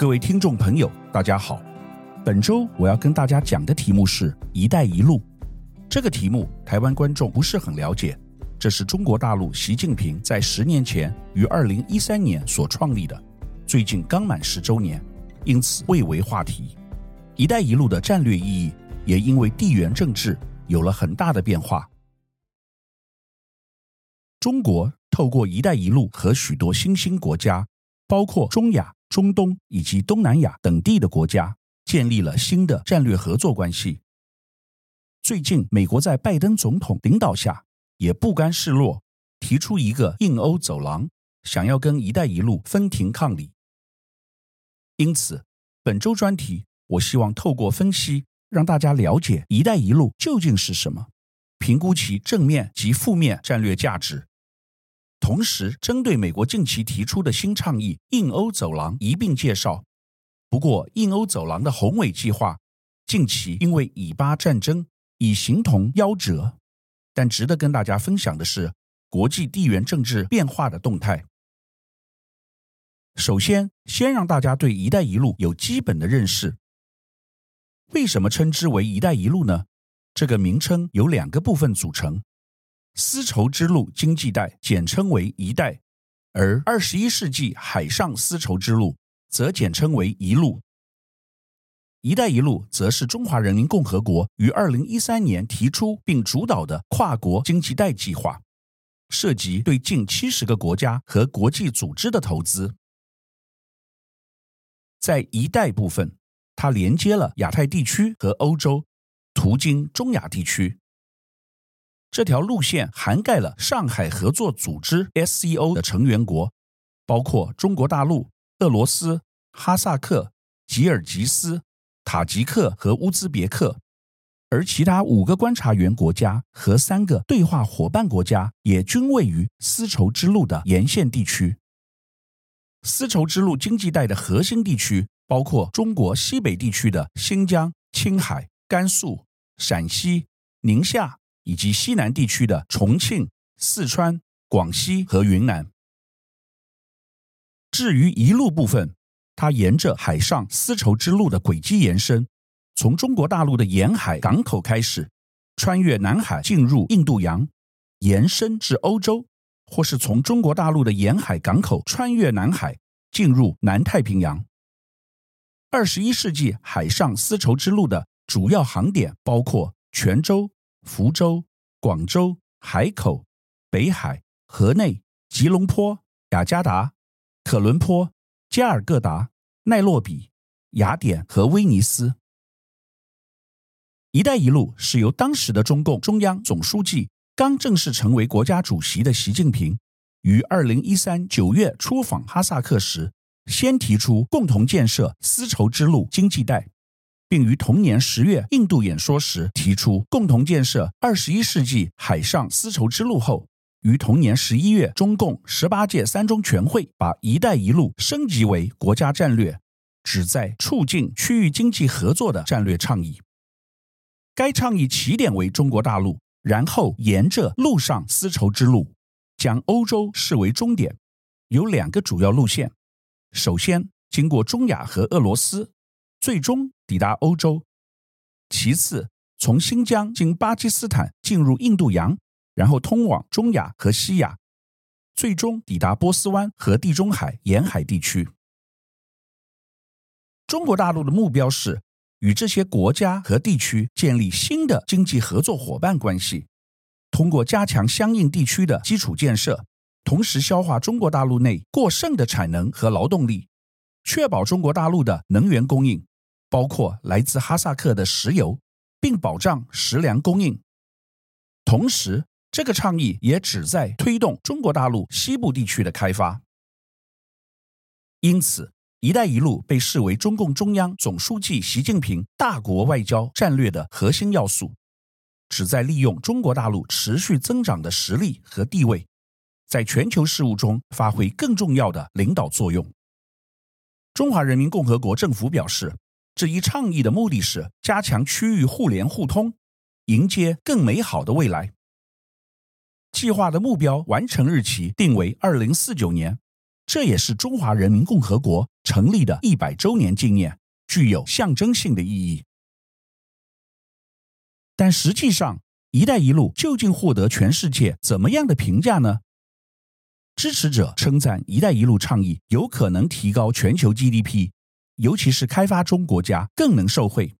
各位听众朋友，大家好。本周我要跟大家讲的题目是“一带一路”。这个题目台湾观众不是很了解。这是中国大陆习近平在十年前于二零一三年所创立的，最近刚满十周年，因此蔚为话题。“一带一路”的战略意义也因为地缘政治有了很大的变化。中国透过“一带一路”和许多新兴国家，包括中亚。中东以及东南亚等地的国家建立了新的战略合作关系。最近，美国在拜登总统领导下也不甘示弱，提出一个印欧走廊，想要跟“一带一路”分庭抗礼。因此，本周专题我希望透过分析，让大家了解“一带一路”究竟是什么，评估其正面及负面战略价值。同时，针对美国近期提出的新倡议“印欧走廊”一并介绍。不过，“印欧走廊”的宏伟计划近期因为以巴战争已形同夭折。但值得跟大家分享的是，国际地缘政治变化的动态。首先，先让大家对“一带一路”有基本的认识。为什么称之为“一带一路”呢？这个名称由两个部分组成。丝绸之路经济带简称为“一带”，而二十一世纪海上丝绸之路则简称为“一路”。“一带一路”则是中华人民共和国于二零一三年提出并主导的跨国经济带计划，涉及对近七十个国家和国际组织的投资。在“一带”部分，它连接了亚太地区和欧洲，途经中亚地区。这条路线涵盖了上海合作组织 （SCO） 的成员国，包括中国大陆、俄罗斯、哈萨克、吉尔吉斯、塔吉克和乌兹别克，而其他五个观察员国家和三个对话伙伴国家也均位于丝绸之路的沿线地区。丝绸之路经济带的核心地区包括中国西北地区的新疆、青海、甘肃、陕西、宁夏。以及西南地区的重庆、四川、广西和云南。至于一路部分，它沿着海上丝绸之路的轨迹延伸，从中国大陆的沿海港口开始，穿越南海进入印度洋，延伸至欧洲，或是从中国大陆的沿海港口穿越南海进入南太平洋。二十一世纪海上丝绸之路的主要航点包括泉州。福州、广州、海口、北海、河内、吉隆坡、雅加达、可伦坡、加尔各答、奈洛比、雅典和威尼斯。“一带一路”是由当时的中共中央总书记、刚正式成为国家主席的习近平，于二零一三九月出访哈萨克时，先提出共同建设丝绸之路经济带。并于同年十月印度演说时提出共同建设二十一世纪海上丝绸之路后，于同年十一月中共十八届三中全会把“一带一路”升级为国家战略，旨在促进区域经济合作的战略倡议。该倡议起点为中国大陆，然后沿着陆上丝绸之路，将欧洲视为终点，有两个主要路线：首先经过中亚和俄罗斯，最终。抵达欧洲，其次从新疆经巴基斯坦进入印度洋，然后通往中亚和西亚，最终抵达波斯湾和地中海沿海地区。中国大陆的目标是与这些国家和地区建立新的经济合作伙伴关系，通过加强相应地区的基础建设，同时消化中国大陆内过剩的产能和劳动力，确保中国大陆的能源供应。包括来自哈萨克的石油，并保障食粮供应。同时，这个倡议也旨在推动中国大陆西部地区的开发。因此，“一带一路”被视为中共中央总书记习近平大国外交战略的核心要素，旨在利用中国大陆持续增长的实力和地位，在全球事务中发挥更重要的领导作用。中华人民共和国政府表示，这一倡议的目的是加强区域互联互通，迎接更美好的未来。计划的目标完成日期定为二零四九年，这也是中华人民共和国成立的一百周年纪念，具有象征性的意义。但实际上，“一带一路”究竟获得全世界怎么样的评价呢？支持者称赞“一带一路”倡议有可能提高全球 GDP，尤其是开发中国家更能受惠。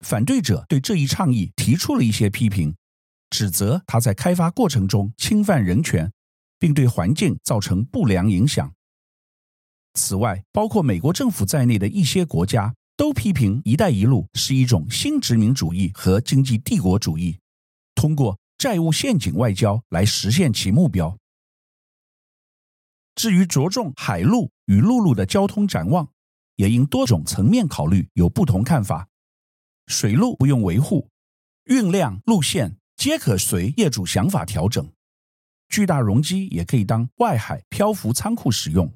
反对者对这一倡议提出了一些批评，指责他在开发过程中侵犯人权，并对环境造成不良影响。此外，包括美国政府在内的一些国家都批评“一带一路”是一种新殖民主义和经济帝国主义，通过债务陷阱外交来实现其目标。至于着重海路与陆路的交通展望，也因多种层面考虑有不同看法。水路不用维护，运量路线皆可随业主想法调整。巨大容积也可以当外海漂浮仓库使用。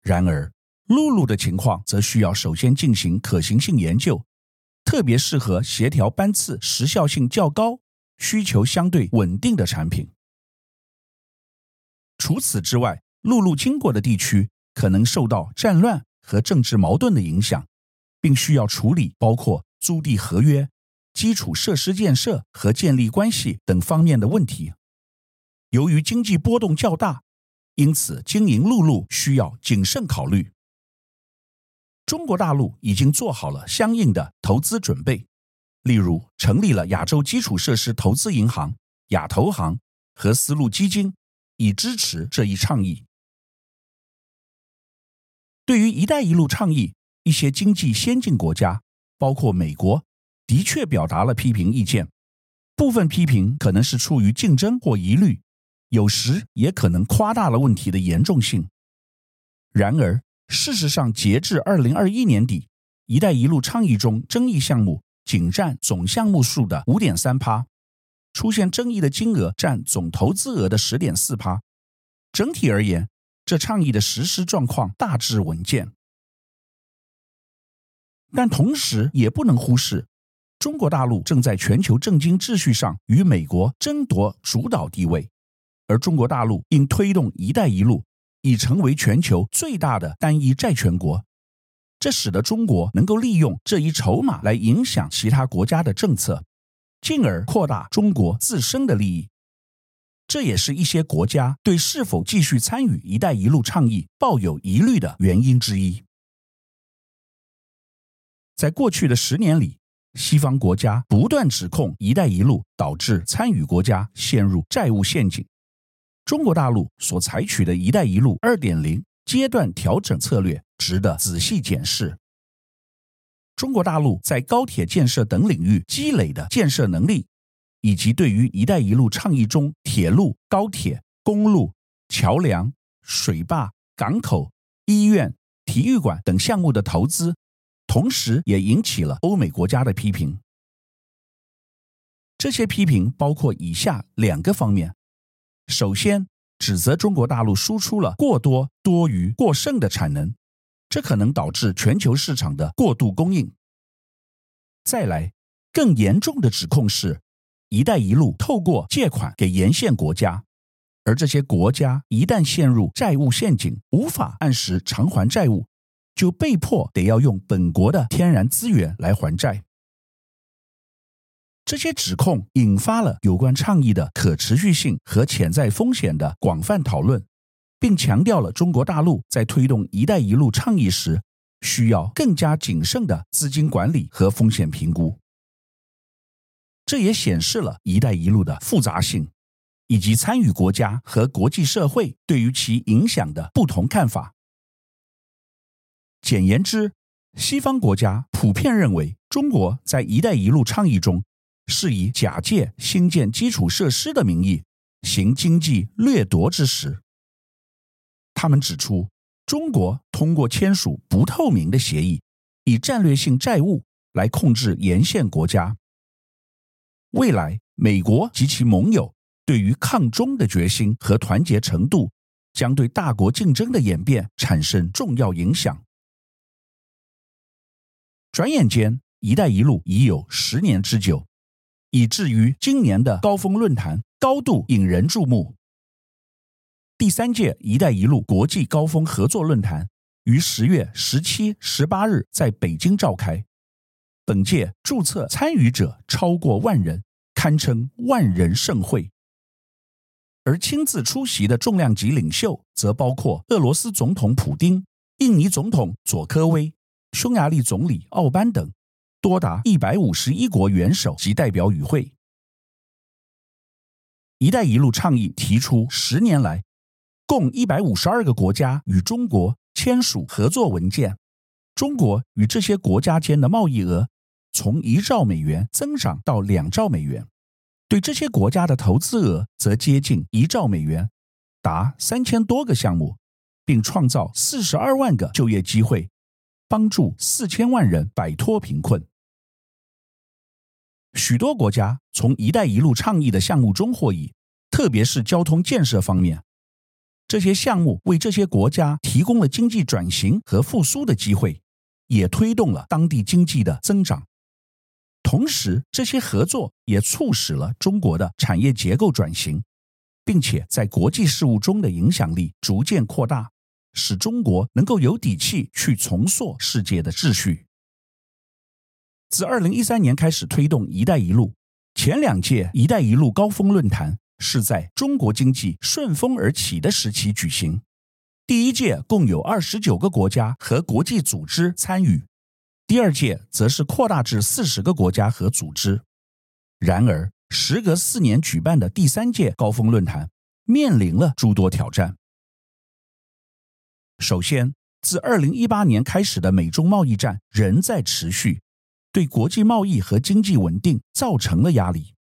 然而，陆路的情况则需要首先进行可行性研究，特别适合协调班次时效性较高、需求相对稳定的产品。除此之外，陆路经过的地区可能受到战乱和政治矛盾的影响，并需要处理包括租地合约、基础设施建设和建立关系等方面的问题。由于经济波动较大，因此经营陆路需要谨慎考虑。中国大陆已经做好了相应的投资准备，例如成立了亚洲基础设施投资银行亚投行和丝路基金，以支持这一倡议。对于“一带一路”倡议，一些经济先进国家。包括美国，的确表达了批评意见。部分批评可能是出于竞争或疑虑，有时也可能夸大了问题的严重性。然而，事实上，截至二零二一年底，“一带一路”倡议中争议项目仅占总项目数的五点三趴，出现争议的金额占总投资额的十点四趴。整体而言，这倡议的实施状况大致稳健。但同时也不能忽视，中国大陆正在全球政经秩序上与美国争夺主导地位，而中国大陆因推动“一带一路”已成为全球最大的单一债权国，这使得中国能够利用这一筹码来影响其他国家的政策，进而扩大中国自身的利益。这也是一些国家对是否继续参与“一带一路”倡议抱有疑虑的原因之一。在过去的十年里，西方国家不断指控“一带一路”导致参与国家陷入债务陷阱。中国大陆所采取的一带一路二点零阶段调整策略值得仔细检视。中国大陆在高铁建设等领域积累的建设能力，以及对于“一带一路”倡议中铁路、高铁、公路、桥梁、水坝、港口、医院、体育馆等项目的投资。同时，也引起了欧美国家的批评。这些批评包括以下两个方面：首先，指责中国大陆输出了过多、多余、过剩的产能，这可能导致全球市场的过度供应；再来，更严重的指控是，“一带一路”透过借款给沿线国家，而这些国家一旦陷入债务陷阱，无法按时偿还债务。就被迫得要用本国的天然资源来还债。这些指控引发了有关倡议的可持续性和潜在风险的广泛讨论，并强调了中国大陆在推动“一带一路”倡议时需要更加谨慎的资金管理和风险评估。这也显示了“一带一路”的复杂性，以及参与国家和国际社会对于其影响的不同看法。简言之，西方国家普遍认为，中国在“一带一路”倡议中是以假借兴建基础设施的名义行经济掠夺之实。他们指出，中国通过签署不透明的协议，以战略性债务来控制沿线国家。未来，美国及其盟友对于抗中的决心和团结程度，将对大国竞争的演变产生重要影响。转眼间，“一带一路”已有十年之久，以至于今年的高峰论坛高度引人注目。第三届“一带一路”国际高峰合作论坛于十月十七、十八日在北京召开。本届注册参与者超过万人，堪称万人盛会。而亲自出席的重量级领袖则包括俄罗斯总统普丁、印尼总统佐科威、匈牙利总理奥班等，多达一百五十一国元首及代表与会。“一带一路”倡议提出十年来，共一百五十二个国家与中国签署合作文件，中国与这些国家间的贸易额从一兆美元增长到两兆美元。对这些国家的投资额则接近一兆美元，达三千多个项目，并创造四十二万个就业机会，帮助四千万人摆脱贫困。许多国家从“一带一路”倡议的项目中获益，特别是交通建设方面，这些项目为这些国家提供了经济转型和复苏的机会，也推动了当地经济的增长。同时，这些合作也促使了中国的产业结构转型，并且在国际事务中的影响力逐渐扩大，使中国能够有底气去重塑世界的秩序。自二零一三年开始推动“一带一路”，前两届“一带一路”高峰论坛是在中国经济顺风而起的时期举行，第一届共有二十九个国家和国际组织参与。第二届则是扩大至四十个国家和组织。然而，时隔四年举办的第三届高峰论坛面临了诸多挑战。首先，自二零一八年开始的美中贸易战仍在持续，对国际贸易和经济稳定造成了压力。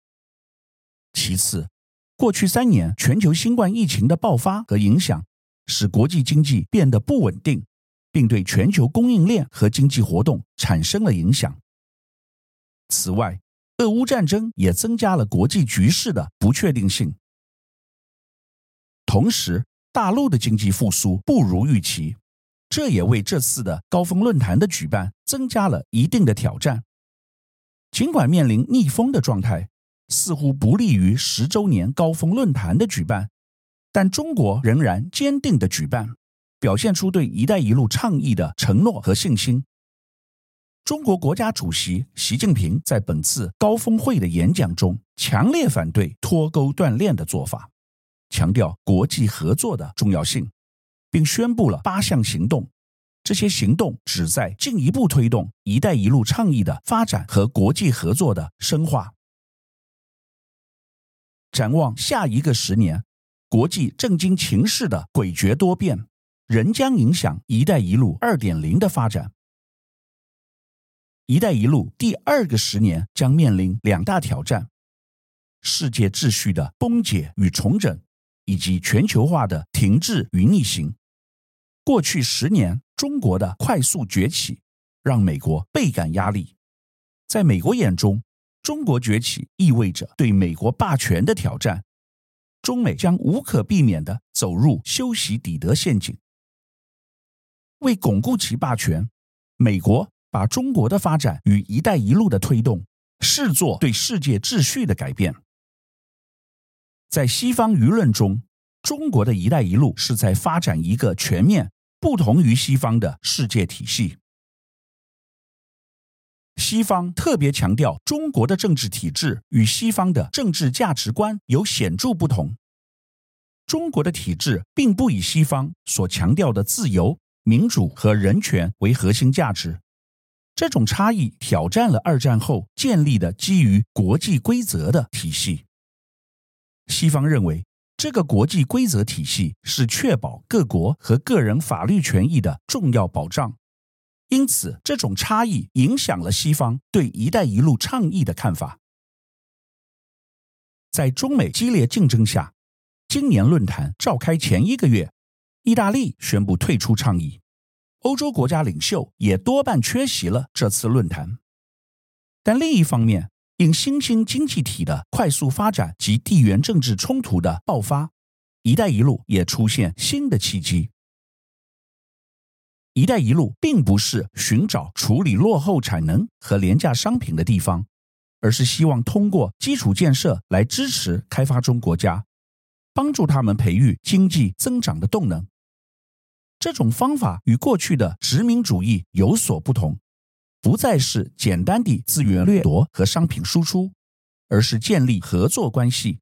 其次，过去三年全球新冠疫情的爆发和影响，使国际经济变得不稳定。并对全球供应链和经济活动产生了影响。此外，俄乌战争也增加了国际局势的不确定性。同时，大陆的经济复苏不如预期，这也为这次的高峰论坛的举办增加了一定的挑战。尽管面临逆风的状态，似乎不利于十周年高峰论坛的举办，但中国仍然坚定地举办。表现出对“一带一路”倡议的承诺和信心。中国国家主席习近平在本次高峰会的演讲中，强烈反对脱钩断链的做法，强调国际合作的重要性，并宣布了八项行动。这些行动旨在进一步推动“一带一路”倡议的发展和国际合作的深化。展望下一个十年，国际政经情势的诡谲多变。仍将影响“一带一路”二点零的发展。“一带一路”第二个十年将面临两大挑战：世界秩序的崩解与重整，以及全球化的停滞与逆行。过去十年，中国的快速崛起让美国倍感压力。在美国眼中，中国崛起意味着对美国霸权的挑战，中美将无可避免地走入修昔底德陷阱。为巩固其霸权，美国把中国的发展与“一带一路”的推动视作对世界秩序的改变。在西方舆论中，中国的一带一路是在发展一个全面不同于西方的世界体系。西方特别强调中国的政治体制与西方的政治价值观有显著不同。中国的体制并不以西方所强调的自由。民主和人权为核心价值，这种差异挑战了二战后建立的基于国际规则的体系。西方认为，这个国际规则体系是确保各国和个人法律权益的重要保障，因此，这种差异影响了西方对“一带一路”倡议的看法。在中美激烈竞争下，今年论坛召开前一个月。意大利宣布退出倡议，欧洲国家领袖也多半缺席了这次论坛。但另一方面，因新兴经济体的快速发展及地缘政治冲突的爆发，“一带一路”也出现新的契机。“一带一路”并不是寻找处理落后产能和廉价商品的地方，而是希望通过基础建设来支持开发中国家，帮助他们培育经济增长的动能。这种方法与过去的殖民主义有所不同，不再是简单的资源掠夺和商品输出，而是建立合作关系，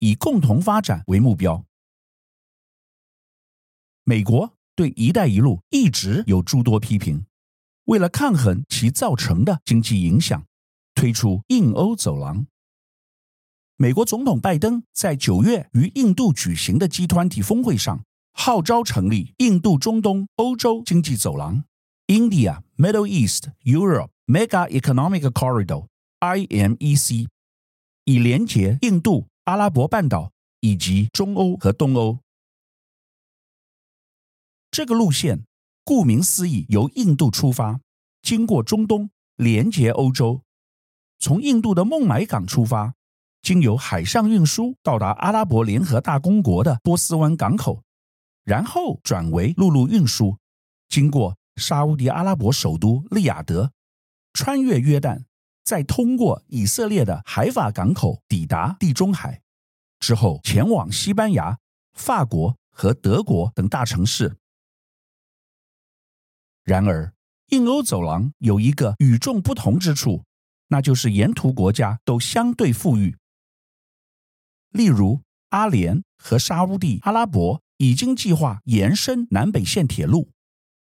以共同发展为目标。美国对“一带一路”一直有诸多批评，为了抗衡其造成的经济影响，推出印欧走廊。美国总统拜登在九月于印度举行的 G20 峰会上，号召成立印度中东欧洲经济走廊 （India Middle East Europe Mega Economic Corridor，IMEC），以连接印度、阿拉伯半岛以及中欧和东欧。这个路线顾名思义，由印度出发，经过中东，连接欧洲，从印度的孟买港出发。经由海上运输到达阿拉伯联合大公国的波斯湾港口，然后转为陆路运输，经过沙乌地阿拉伯首都利雅得，穿越约旦，再通过以色列的海法港口抵达地中海，之后前往西班牙、法国和德国等大城市。然而，印欧走廊有一个与众不同之处，那就是沿途国家都相对富裕。例如，阿联和沙乌地阿拉伯已经计划延伸南北线铁路，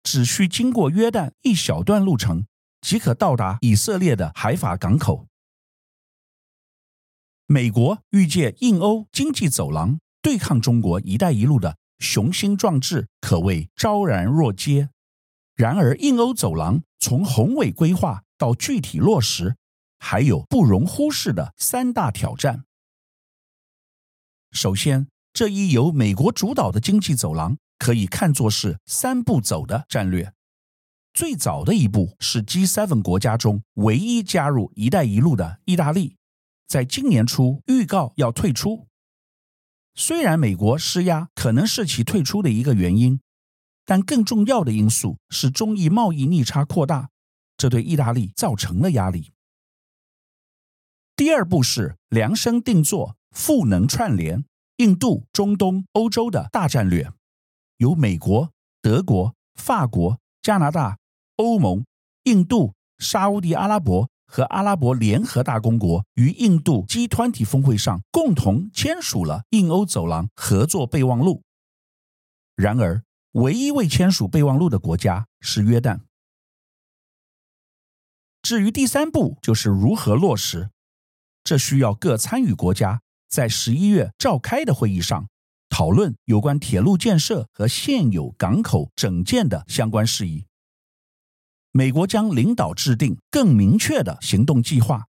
只需经过约旦一小段路程，即可到达以色列的海法港口。美国欲借印欧经济走廊对抗中国“一带一路”的雄心壮志，可谓昭然若揭。然而，印欧走廊从宏伟规划到具体落实，还有不容忽视的三大挑战。首先，这一由美国主导的经济走廊可以看作是三步走的战略。最早的一步是 G7 国家中唯一加入“一带一路”的意大利，在今年初预告要退出。虽然美国施压可能是其退出的一个原因，但更重要的因素是中意贸易逆差扩大，这对意大利造成了压力。第二步是量身定做。赋能串联印度、中东、欧洲的大战略，由美国、德国、法国、加拿大、欧盟、印度、沙乌地阿拉伯和阿拉伯联合大公国于印度 G20 峰会上共同签署了印欧走廊合作备忘录。然而，唯一未签署备忘录的国家是约旦。至于第三步，就是如何落实，这需要各参与国家。在十一月召开的会议上，讨论有关铁路建设和现有港口整建的相关事宜。美国将领导制定更明确的行动计划，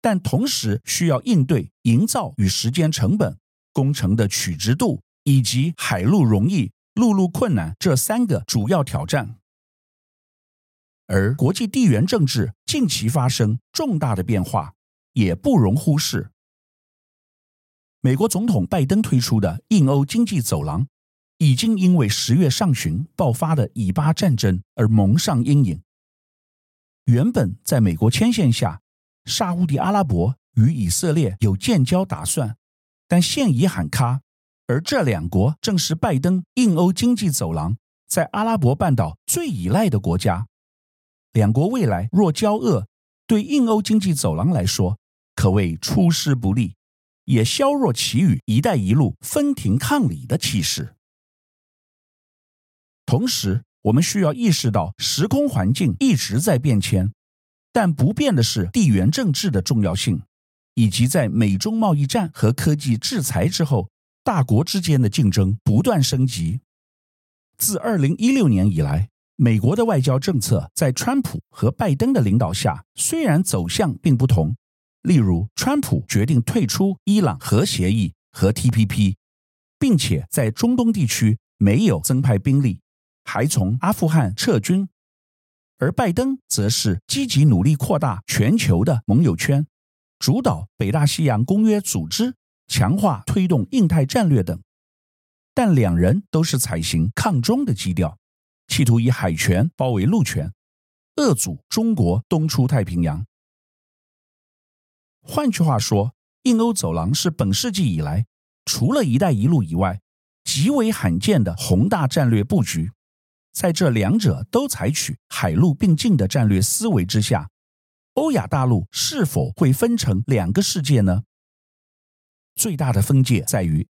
但同时需要应对营造与时间成本、工程的取直度以及海路容易、陆路困难这三个主要挑战。而国际地缘政治近期发生重大的变化，也不容忽视。美国总统拜登推出的印欧经济走廊，已经因为十月上旬爆发的以巴战争而蒙上阴影。原本在美国牵线下，沙乌地阿拉伯与以色列有建交打算，但现已喊卡。而这两国正是拜登印欧经济走廊在阿拉伯半岛最依赖的国家。两国未来若交恶，对印欧经济走廊来说，可谓出师不利。也削弱其与“一带一路”分庭抗礼的气势。同时，我们需要意识到，时空环境一直在变迁，但不变的是地缘政治的重要性，以及在美中贸易战和科技制裁之后，大国之间的竞争不断升级。自二零一六年以来，美国的外交政策在川普和拜登的领导下，虽然走向并不同。例如，川普决定退出伊朗核协议和 TPP，并且在中东地区没有增派兵力，还从阿富汗撤军；而拜登则是积极努力扩大全球的盟友圈，主导北大西洋公约组织，强化推动印太战略等。但两人都是采行抗中的基调，企图以海权包围陆权，遏阻中国东出太平洋。换句话说，印欧走廊是本世纪以来除了一带一路以外极为罕见的宏大战略布局，在这两者都采取海陆并进的战略思维之下，欧亚大陆是否会分成两个世界呢？最大的分界在于，“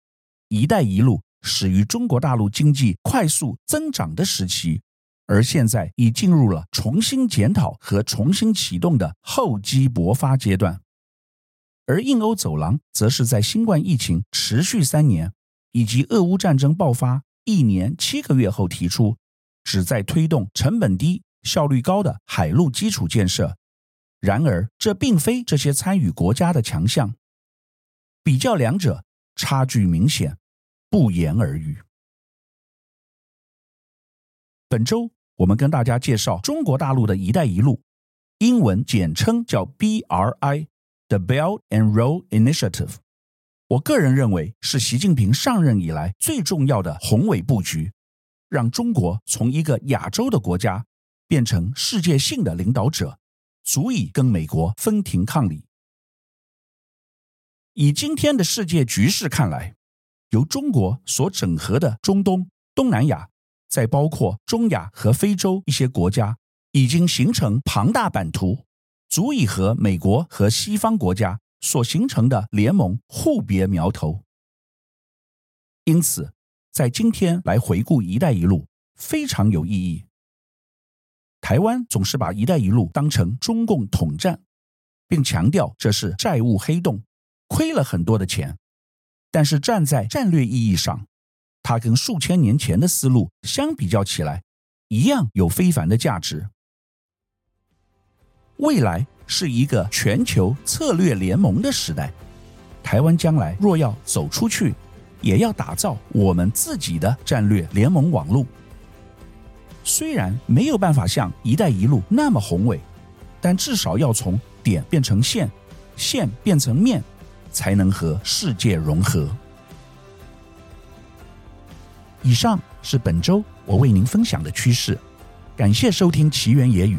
一带一路”始于中国大陆经济快速增长的时期，而现在已进入了重新检讨和重新启动的厚积薄发阶段。而印欧走廊则是在新冠疫情持续三年以及俄乌战争爆发一年七个月后提出，旨在推动成本低、效率高的海陆基础建设。然而，这并非这些参与国家的强项。比较两者，差距明显，不言而喻。本周我们跟大家介绍中国大陆的一带一路，英文简称叫 BRI。The Belt and Road Initiative，我个人认为是习近平上任以来最重要的宏伟布局，让中国从一个亚洲的国家变成世界性的领导者，足以跟美国分庭抗礼。以今天的世界局势看来，由中国所整合的中东、东南亚，再包括中亚和非洲一些国家，已经形成庞大版图。足以和美国和西方国家所形成的联盟互别苗头，因此，在今天来回顾“一带一路”非常有意义。台湾总是把“一带一路”当成中共统战，并强调这是债务黑洞，亏了很多的钱。但是站在战略意义上，它跟数千年前的思路相比较起来，一样有非凡的价值。未来是一个全球策略联盟的时代，台湾将来若要走出去，也要打造我们自己的战略联盟网络。虽然没有办法像“一带一路”那么宏伟，但至少要从点变成线，线变成面，才能和世界融合。以上是本周我为您分享的趋势，感谢收听奇缘野语。